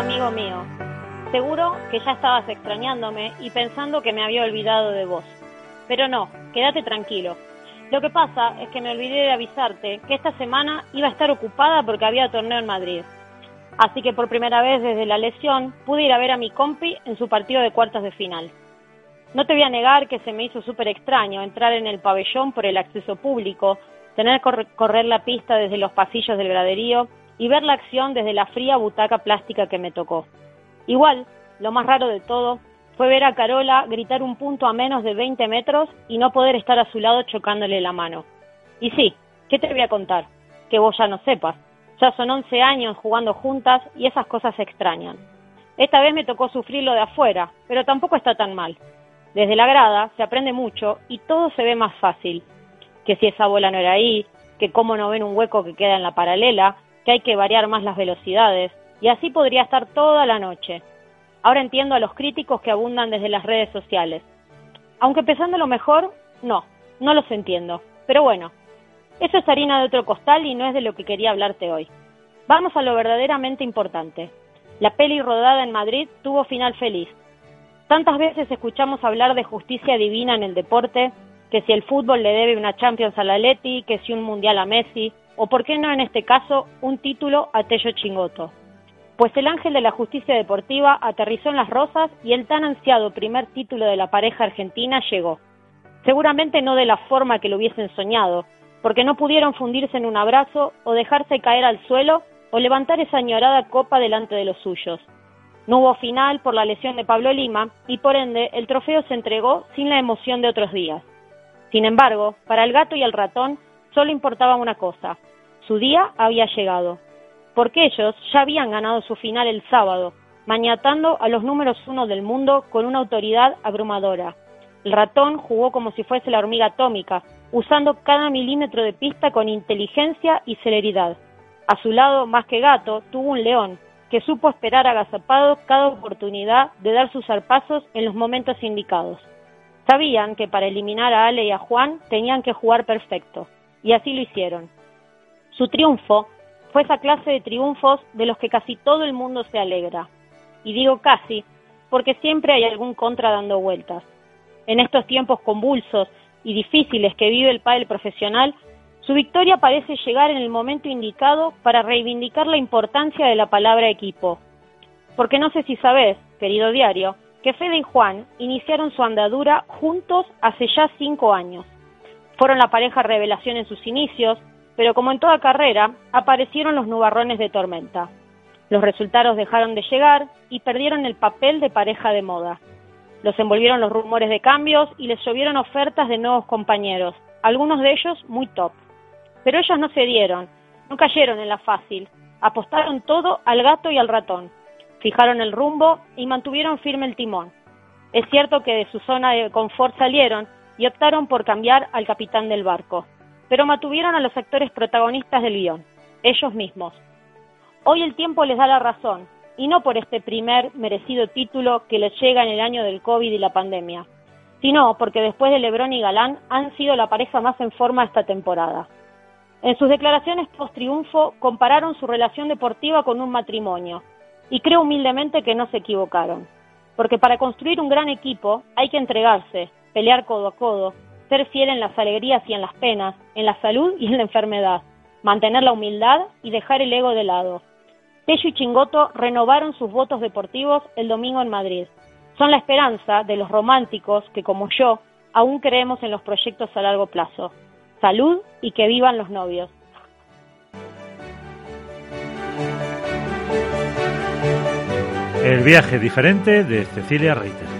amigo mío. Seguro que ya estabas extrañándome y pensando que me había olvidado de vos. Pero no, quédate tranquilo. Lo que pasa es que me olvidé de avisarte que esta semana iba a estar ocupada porque había torneo en Madrid. Así que por primera vez desde la lesión pude ir a ver a mi compi en su partido de cuartos de final. No te voy a negar que se me hizo súper extraño entrar en el pabellón por el acceso público, tener que correr la pista desde los pasillos del graderío y ver la acción desde la fría butaca plástica que me tocó. Igual, lo más raro de todo fue ver a Carola gritar un punto a menos de 20 metros y no poder estar a su lado chocándole la mano. Y sí, ¿qué te voy a contar? Que vos ya no sepas. Ya son 11 años jugando juntas y esas cosas se extrañan. Esta vez me tocó sufrirlo de afuera, pero tampoco está tan mal. Desde la grada se aprende mucho y todo se ve más fácil. Que si esa bola no era ahí, que cómo no ven un hueco que queda en la paralela, que hay que variar más las velocidades, y así podría estar toda la noche. Ahora entiendo a los críticos que abundan desde las redes sociales. Aunque pensando lo mejor, no, no los entiendo. Pero bueno, eso es harina de otro costal y no es de lo que quería hablarte hoy. Vamos a lo verdaderamente importante. La peli rodada en Madrid tuvo final feliz. Tantas veces escuchamos hablar de justicia divina en el deporte, que si el fútbol le debe una Champions a la Leti, que si un Mundial a Messi, o por qué no en este caso un título a Tello Chingoto. Pues el ángel de la justicia deportiva aterrizó en las rosas y el tan ansiado primer título de la pareja argentina llegó. Seguramente no de la forma que lo hubiesen soñado, porque no pudieron fundirse en un abrazo o dejarse caer al suelo o levantar esa añorada copa delante de los suyos. No hubo final por la lesión de Pablo Lima y por ende el trofeo se entregó sin la emoción de otros días. Sin embargo, para el gato y el ratón solo importaba una cosa, su día había llegado, porque ellos ya habían ganado su final el sábado, maniatando a los números uno del mundo con una autoridad abrumadora. El ratón jugó como si fuese la hormiga atómica, usando cada milímetro de pista con inteligencia y celeridad. A su lado, más que gato, tuvo un león, que supo esperar agazapado cada oportunidad de dar sus zarpazos en los momentos indicados. Sabían que para eliminar a Ale y a Juan tenían que jugar perfecto, y así lo hicieron. Su triunfo fue esa clase de triunfos de los que casi todo el mundo se alegra. Y digo casi, porque siempre hay algún contra dando vueltas. En estos tiempos convulsos y difíciles que vive el padre profesional, su victoria parece llegar en el momento indicado para reivindicar la importancia de la palabra equipo. Porque no sé si sabes, querido diario, que Fede y Juan iniciaron su andadura juntos hace ya cinco años. Fueron la pareja revelación en sus inicios, pero como en toda carrera, aparecieron los nubarrones de tormenta. Los resultados dejaron de llegar y perdieron el papel de pareja de moda. Los envolvieron los rumores de cambios y les llovieron ofertas de nuevos compañeros, algunos de ellos muy top. Pero ellos no cedieron, no cayeron en la fácil, apostaron todo al gato y al ratón, fijaron el rumbo y mantuvieron firme el timón. Es cierto que de su zona de confort salieron y optaron por cambiar al capitán del barco pero mantuvieron a los actores protagonistas del guion, ellos mismos. Hoy el tiempo les da la razón, y no por este primer merecido título que les llega en el año del COVID y la pandemia, sino porque después de Lebrón y Galán han sido la pareja más en forma esta temporada. En sus declaraciones post-triunfo compararon su relación deportiva con un matrimonio, y creo humildemente que no se equivocaron, porque para construir un gran equipo hay que entregarse, pelear codo a codo, ser fiel en las alegrías y en las penas, en la salud y en la enfermedad, mantener la humildad y dejar el ego de lado. Tello y Chingoto renovaron sus votos deportivos el domingo en Madrid. Son la esperanza de los románticos que, como yo, aún creemos en los proyectos a largo plazo. Salud y que vivan los novios. El viaje diferente de Cecilia Reiter.